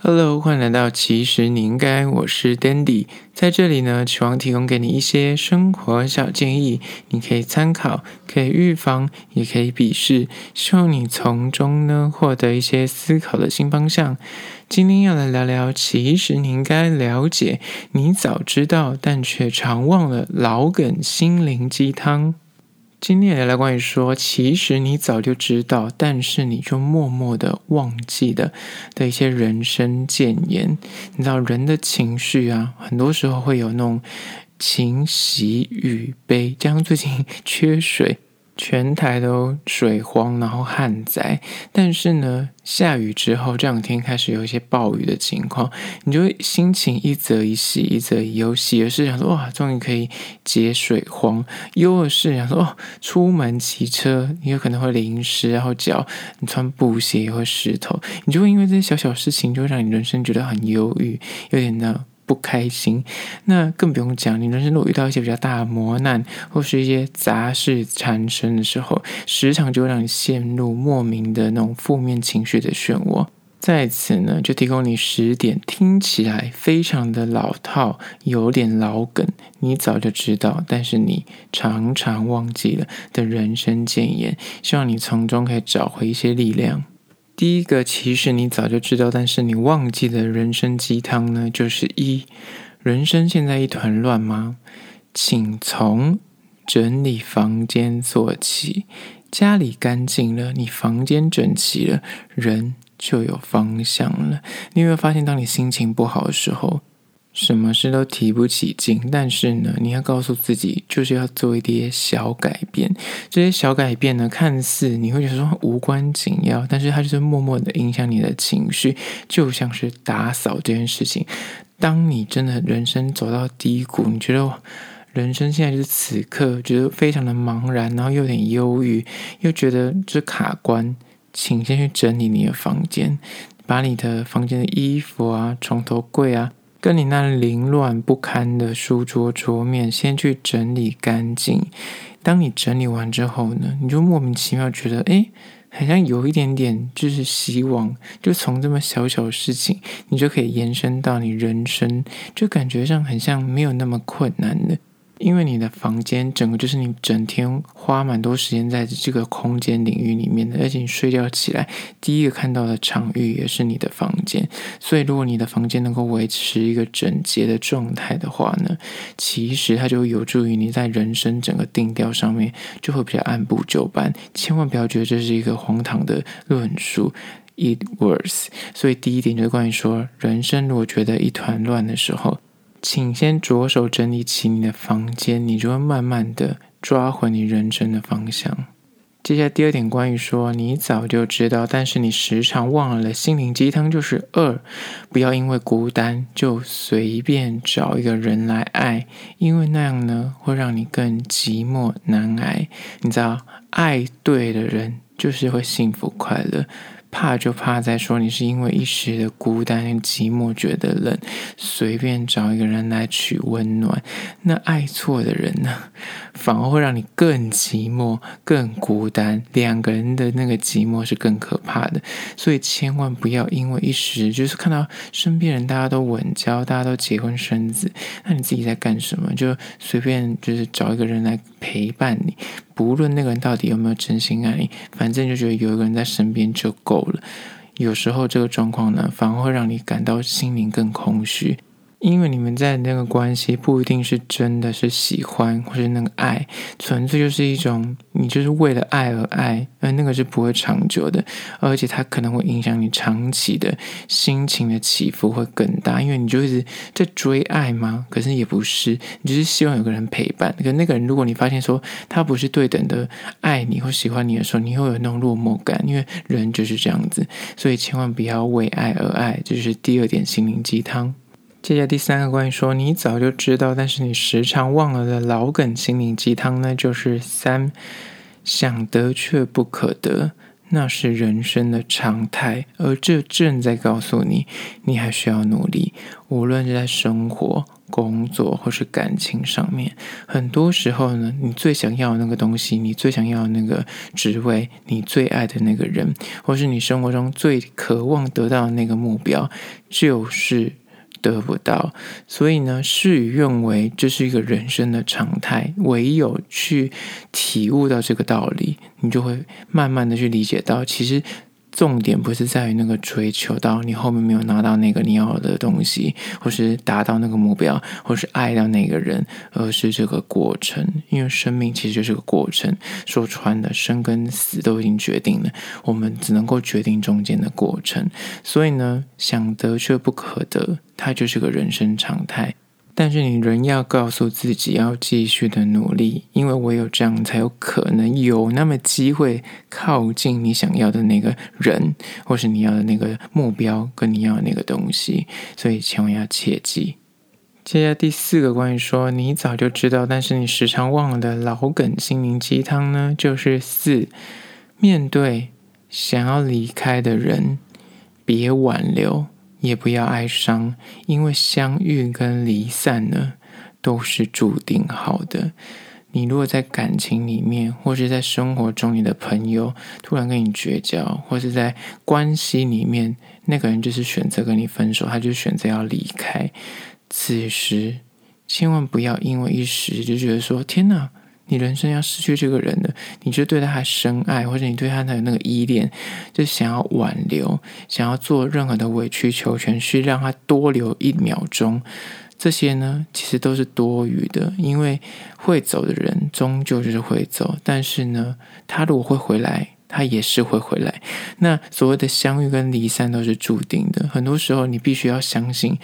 Hello，欢迎来到其实你应该，我是 Dandy，在这里呢，希望提供给你一些生活小建议，你可以参考，可以预防，也可以鄙视，希望你从中呢获得一些思考的新方向。今天要来聊聊，其实你应该了解，你早知道但却常忘了老梗心灵鸡汤。今天也来关于说，其实你早就知道，但是你就默默的忘记的的一些人生箴言。你知道人的情绪啊，很多时候会有那种情喜与悲，加上最近缺水。全台都水荒，然后旱灾。但是呢，下雨之后，这两天开始有一些暴雨的情况，你就会心情一则一喜，一则一忧。喜的是想说哇，终于可以解水荒；忧的是想说哦，出门骑车你有可能会淋湿，然后脚你穿布鞋也会湿透。你就会因为这些小小事情，就会让你人生觉得很忧郁，有点那。不开心，那更不用讲。你人生如果遇到一些比较大的磨难，或是一些杂事缠身的时候，时常就会让你陷入莫名的那种负面情绪的漩涡。在此呢，就提供你十点听起来非常的老套，有点老梗，你早就知道，但是你常常忘记了的人生箴言，希望你从中可以找回一些力量。第一个，其实你早就知道，但是你忘记的人生鸡汤呢，就是一，人生现在一团乱吗？请从整理房间做起。家里干净了，你房间整齐了，人就有方向了。你有没有发现，当你心情不好的时候，什么事都提不起劲，但是呢，你要告诉自己，就是要做一点小改变。这些小改变呢，看似你会觉得说无关紧要，但是它就是默默的影响你的情绪，就像是打扫这件事情。当你真的人生走到低谷，你觉得人生现在就是此刻，觉得非常的茫然，然后又有点忧郁，又觉得这卡关，请先去整理你的房间，把你的房间的衣服啊、床头柜啊。跟你那凌乱不堪的书桌桌面，先去整理干净。当你整理完之后呢，你就莫名其妙觉得，哎，好像有一点点就是希望，就从这么小小的事情，你就可以延伸到你人生，就感觉上很像没有那么困难的。因为你的房间整个就是你整天花蛮多时间在这个空间领域里面的，而且你睡觉起来第一个看到的场域也是你的房间，所以如果你的房间能够维持一个整洁的状态的话呢，其实它就有助于你在人生整个定调上面就会比较按部就班。千万不要觉得这是一个荒唐的论述，it works。所以第一点就是关于说，人生如果觉得一团乱的时候。请先着手整理起你的房间，你就会慢慢的抓回你人生的方向。接下来第二点，关于说你早就知道，但是你时常忘了的心灵鸡汤，就是二，不要因为孤单就随便找一个人来爱，因为那样呢会让你更寂寞难挨。你知道，爱对的人就是会幸福快乐。怕就怕在说你是因为一时的孤单、寂寞觉得冷，随便找一个人来取温暖。那爱错的人呢，反而会让你更寂寞、更孤单。两个人的那个寂寞是更可怕的，所以千万不要因为一时就是看到身边人大家都稳交，大家都结婚生子，那你自己在干什么？就随便就是找一个人来陪伴你。不论那个人到底有没有真心爱你，反正就觉得有一个人在身边就够了。有时候这个状况呢，反而会让你感到心灵更空虚。因为你们在那个关系不一定是真的是喜欢，或是那个爱，纯粹就是一种你就是为了爱而爱，而那个是不会长久的，而且它可能会影响你长期的心情的起伏会更大，因为你就一直在追爱吗？可是也不是，你就是希望有个人陪伴。可那个人，如果你发现说他不是对等的爱你或喜欢你的时候，你会有那种落寞感，因为人就是这样子，所以千万不要为爱而爱，这是第二点心灵鸡汤。接下来第三个关于说你早就知道，但是你时常忘了的老梗心灵鸡汤呢，就是三，想得却不可得，那是人生的常态，而这正在告诉你，你还需要努力，无论是在生活工作或是感情上面，很多时候呢，你最想要的那个东西，你最想要的那个职位，你最爱的那个人，或是你生活中最渴望得到的那个目标，就是得不到。所以呢，事与愿违，这是一个人生的常态。唯有去体悟到这个道理，你就会慢慢的去理解到，其实。重点不是在于那个追求到你后面没有拿到那个你要的东西，或是达到那个目标，或是爱到那个人，而是这个过程。因为生命其实就是个过程，说穿了，生跟死都已经决定了，我们只能够决定中间的过程。所以呢，想得却不可得，它就是个人生常态。但是你仍要告诉自己要继续的努力，因为唯有这样才有可能有那么机会靠近你想要的那个人，或是你要的那个目标，跟你要的那个东西。所以千万要切记。接下来第四个关于说你早就知道，但是你时常忘了的老梗心灵鸡汤呢，就是四，面对想要离开的人，别挽留。也不要哀伤，因为相遇跟离散呢，都是注定好的。你如果在感情里面，或是在生活中，你的朋友突然跟你绝交，或是在关系里面，那个人就是选择跟你分手，他就选择要离开。此时，千万不要因为一时就觉得说：“天哪！”你人生要失去这个人了，你就对他还深爱，或者你对他的那个依恋，就想要挽留，想要做任何的委曲求全，去让他多留一秒钟，这些呢，其实都是多余的，因为会走的人终究就是会走，但是呢，他如果会回来，他也是会回来。那所谓的相遇跟离散都是注定的，很多时候你必须要相信。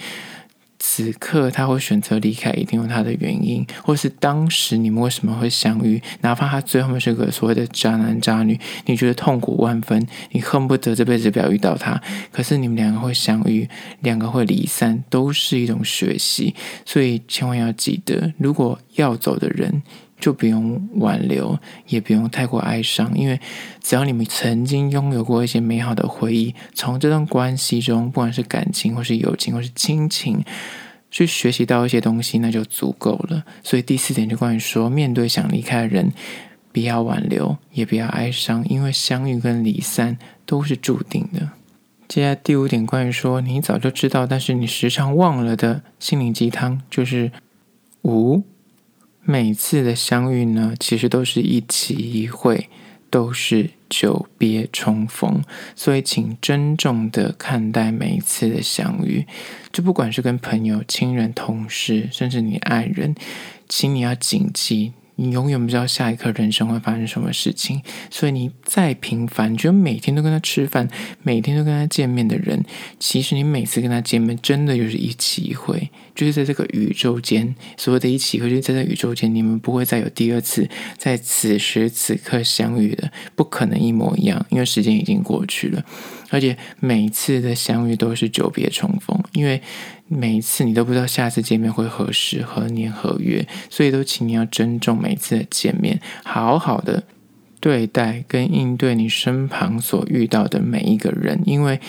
此刻他会选择离开，一定有他的原因，或是当时你们为什么会相遇？哪怕他最后面是个所谓的渣男渣女，你觉得痛苦万分，你恨不得这辈子不要遇到他。可是你们两个会相遇，两个会离散，都是一种学习。所以千万要记得，如果要走的人，就不用挽留，也不用太过哀伤，因为只要你们曾经拥有过一些美好的回忆，从这段关系中，不管是感情或是友情或是亲情，去学习到一些东西，那就足够了。所以第四点就关于说，面对想离开的人，不要挽留，也不要哀伤，因为相遇跟离散都是注定的。接下来第五点关于说，你早就知道，但是你时常忘了的心灵鸡汤，就是五。每次的相遇呢，其实都是一期一会，都是久别重逢，所以请珍重的看待每一次的相遇。就不管是跟朋友、亲人、同事，甚至你爱人，请你要谨记。你永远不知道下一刻人生会发生什么事情，所以你再平凡，觉得每天都跟他吃饭，每天都跟他见面的人，其实你每次跟他见面，真的就是一起一会，就是在这个宇宙间，所谓的一起一会，就是在这宇宙间，你们不会再有第二次在此时此刻相遇的，不可能一模一样，因为时间已经过去了，而且每次的相遇都是久别重逢，因为。每一次你都不知道下次见面会何时何年何月，所以都请你要珍重每次的见面，好好的对待跟应对你身旁所遇到的每一个人，因为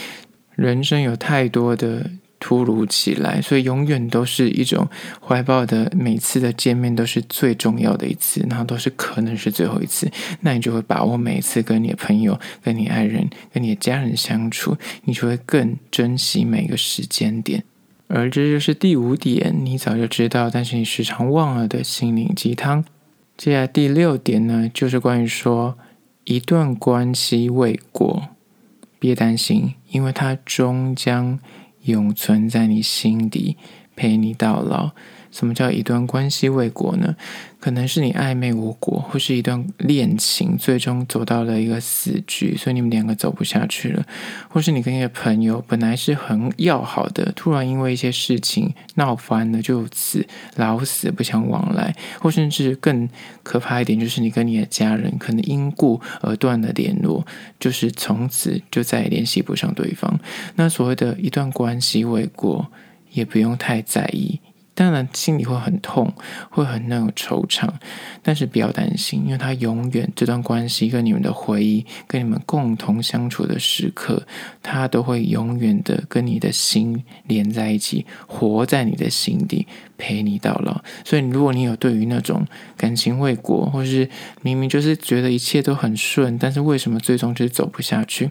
人生有太多的突如其来，所以永远都是一种怀抱的每次的见面都是最重要的一次，然后都是可能是最后一次，那你就会把握每一次跟你的朋友、跟你爱人、跟你的家人相处，你就会更珍惜每个时间点。而这就是第五点，你早就知道，但是你时常忘了的心灵鸡汤。接下来第六点呢，就是关于说，一段关系未果，别担心，因为它终将永存在你心底，陪你到老。什么叫一段关系未果呢？可能是你暧昧无果，或是一段恋情最终走到了一个死局，所以你们两个走不下去了；或是你跟一个朋友本来是很要好的，突然因为一些事情闹翻了，就此老死不相往来；或甚至更可怕一点，就是你跟你的家人可能因故而断了联络，就是从此就再也联系不上对方。那所谓的一段关系未果，也不用太在意。当然心里会很痛，会很那种惆怅，但是不要担心，因为他永远这段关系跟你们的回忆，跟你们共同相处的时刻，他都会永远的跟你的心连在一起，活在你的心底，陪你到老。所以，如果你有对于那种感情未果，或是明明就是觉得一切都很顺，但是为什么最终就是走不下去？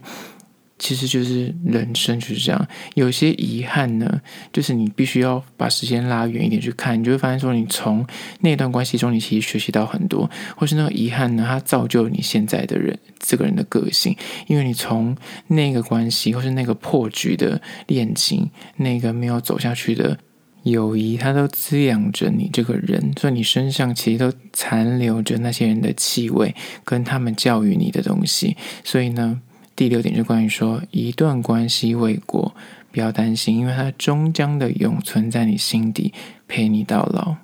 其实就是人生就是这样，有些遗憾呢，就是你必须要把时间拉远一点去看，你就会发现说，你从那段关系中，你其实学习到很多，或是那个遗憾呢，它造就了你现在的人这个人的个性，因为你从那个关系，或是那个破局的恋情，那个没有走下去的友谊，它都滋养着你这个人，所以你身上其实都残留着那些人的气味，跟他们教育你的东西，所以呢。第六点就关于说，一段关系未果，不要担心，因为它终将的永存在你心底，陪你到老。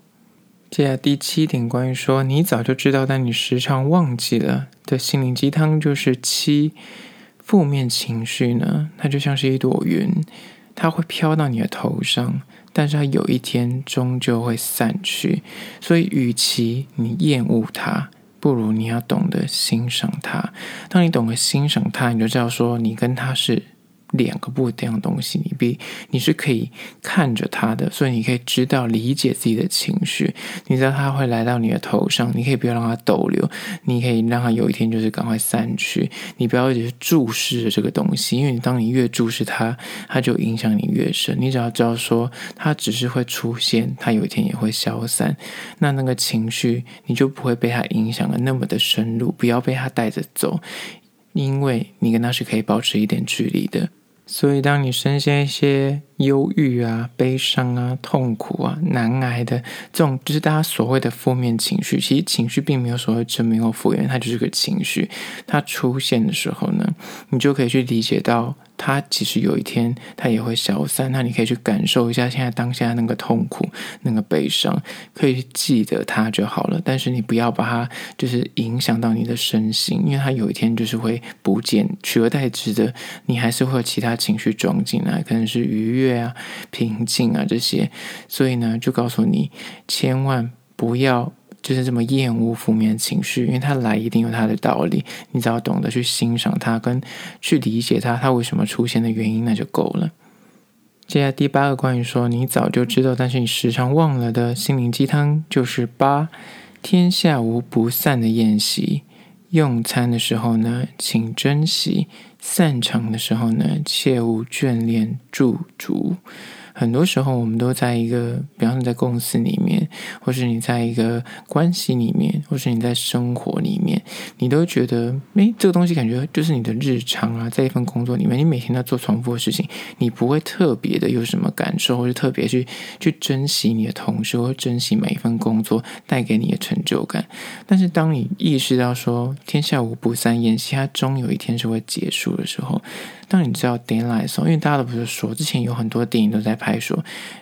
接下来第七点关于说，你早就知道，但你时常忘记了的心灵鸡汤就是七，负面情绪呢，它就像是一朵云，它会飘到你的头上，但是它有一天终究会散去，所以与其你厌恶它。不如你要懂得欣赏他。当你懂得欣赏他，你就知道说你跟他是。两个不一样的东西，你比你是可以看着他的，所以你可以知道理解自己的情绪。你知道他会来到你的头上，你可以不要让他逗留，你可以让他有一天就是赶快散去。你不要一直注视着这个东西，因为你当你越注视他，他就影响你越深。你只要知道说，他只是会出现，他有一天也会消散。那那个情绪，你就不会被他影响的那么的深入，不要被他带着走，因为你跟他是可以保持一点距离的。所以，当你深陷一些忧郁啊、悲伤啊、痛苦啊、难挨的这种，就是大家所谓的负面情绪，其实情绪并没有所谓正面或负面，它就是个情绪。它出现的时候呢，你就可以去理解到。它其实有一天，它也会消散。那你可以去感受一下现在当下那个痛苦、那个悲伤，可以记得它就好了。但是你不要把它就是影响到你的身心，因为它有一天就是会不见，取而代之的，你还是会有其他情绪装进来，可能是愉悦啊、平静啊这些。所以呢，就告诉你，千万不要。就是这么厌恶负面情绪，因为它来一定有它的道理，你只要懂得去欣赏它，跟去理解它，它为什么出现的原因，那就够了。接下来第八个关于说你早就知道，但是你时常忘了的心灵鸡汤，就是八，天下无不散的宴席，用餐的时候呢，请珍惜；散场的时候呢，切勿眷恋驻足。很多时候，我们都在一个，比方说在公司里面，或是你在一个关系里面，或是你在生活里面，你都觉得，诶，这个东西感觉就是你的日常啊，在一份工作里面，你每天都做重复的事情，你不会特别的有什么感受，或是特别去去珍惜你的同事，或珍惜每一份工作带给你的成就感。但是，当你意识到说，天下无不散宴席，它终有一天是会结束的时候。当你知道 deadline 的时候，因为大家都不是说，之前有很多电影都在拍说，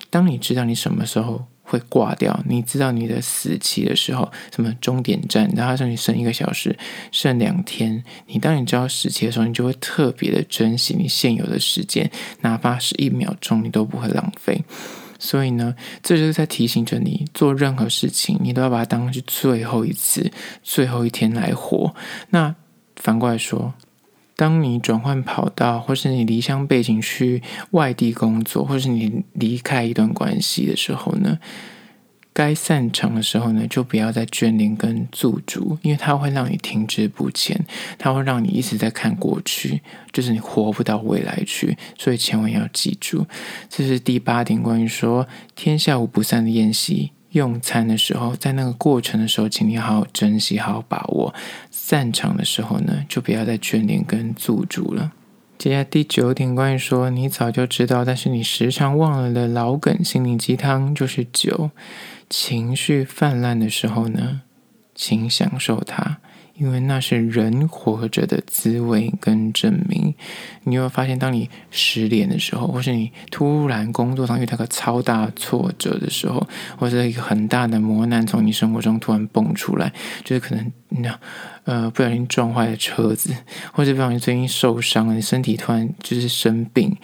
当你知道你什么时候会挂掉，你知道你的死期的时候，什么终点站，然后说你剩一个小时，剩两天，你当你知道死期的时候，你就会特别的珍惜你现有的时间，哪怕是一秒钟，你都不会浪费。所以呢，这就是在提醒着你，做任何事情，你都要把它当成是最后一次、最后一天来活。那反过来说。当你转换跑道，或是你离乡背景去外地工作，或是你离开一段关系的时候呢，该散场的时候呢，就不要再眷恋跟驻足，因为它会让你停滞不前，它会让你一直在看过去，就是你活不到未来去。所以千万要记住，这是第八点，关于说天下无不散的宴席。用餐的时候，在那个过程的时候，请你好好珍惜，好好把握。散场的时候呢，就不要再眷恋跟驻足了。接下来第九点，关于说你早就知道，但是你时常忘了的老梗心灵鸡汤，就是酒。情绪泛滥的时候呢，请享受它。因为那是人活着的滋味跟证明。你有没有发现，当你失恋的时候，或是你突然工作上遇到个超大挫折的时候，或者一个很大的磨难从你生活中突然蹦出来，就是可能那呃不小心撞坏了车子，或者不小心最近受伤了，你身体突然就是生病，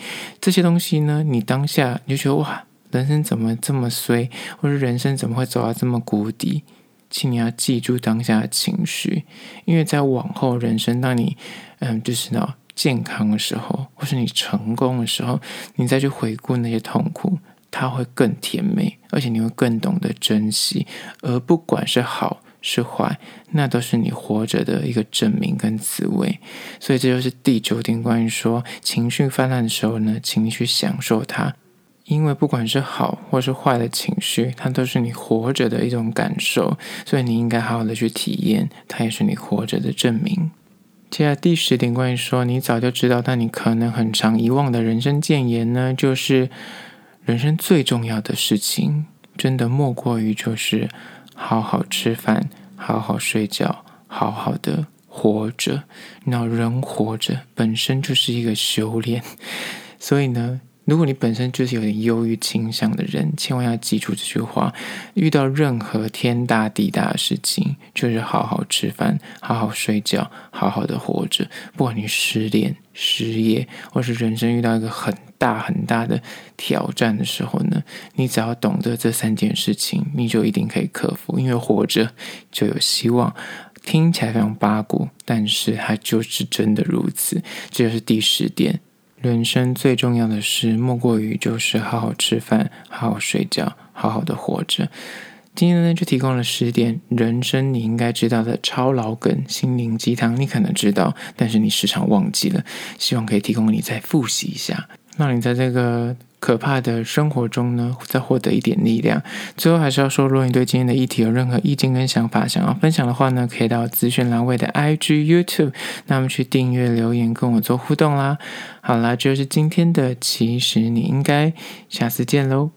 这些东西呢，你当下你就觉得哇。人生怎么这么衰，或者人生怎么会走到这么谷底？请你要记住当下的情绪，因为在往后人生，当你嗯，就是呢健康的时候，或是你成功的时候，你再去回顾那些痛苦，它会更甜美，而且你会更懂得珍惜。而不管是好是坏，那都是你活着的一个证明跟滋味。所以这就是第九点，关于说情绪泛滥的时候呢，请你去享受它。因为不管是好或是坏的情绪，它都是你活着的一种感受，所以你应该好好的去体验，它也是你活着的证明。接下来第十点，关于说你早就知道，但你可能很常遗忘的人生箴言呢，就是人生最重要的事情，真的莫过于就是好好吃饭，好好睡觉，好好的活着。那人活着本身就是一个修炼，所以呢。如果你本身就是有点忧郁倾向的人，千万要记住这句话：遇到任何天大地大的事情，就是好好吃饭，好好睡觉，好好的活着。不管你失恋、失业，或是人生遇到一个很大很大的挑战的时候呢，你只要懂得这三件事情，你就一定可以克服。因为活着就有希望。听起来非常八股，但是它就是真的如此。这就是第十点。人生最重要的事，莫过于就是好好吃饭，好好睡觉，好好的活着。今天呢，就提供了十点人生你应该知道的超老梗、心灵鸡汤，你可能知道，但是你时常忘记了。希望可以提供你再复习一下，那你在这个。可怕的生活中呢，再获得一点力量。最后还是要说，如果你对今天的议题有任何意见跟想法，想要分享的话呢，可以到资讯栏位的 IG、YouTube，那么去订阅、留言跟我做互动啦。好啦，这就是今天的，其实你应该下次见喽。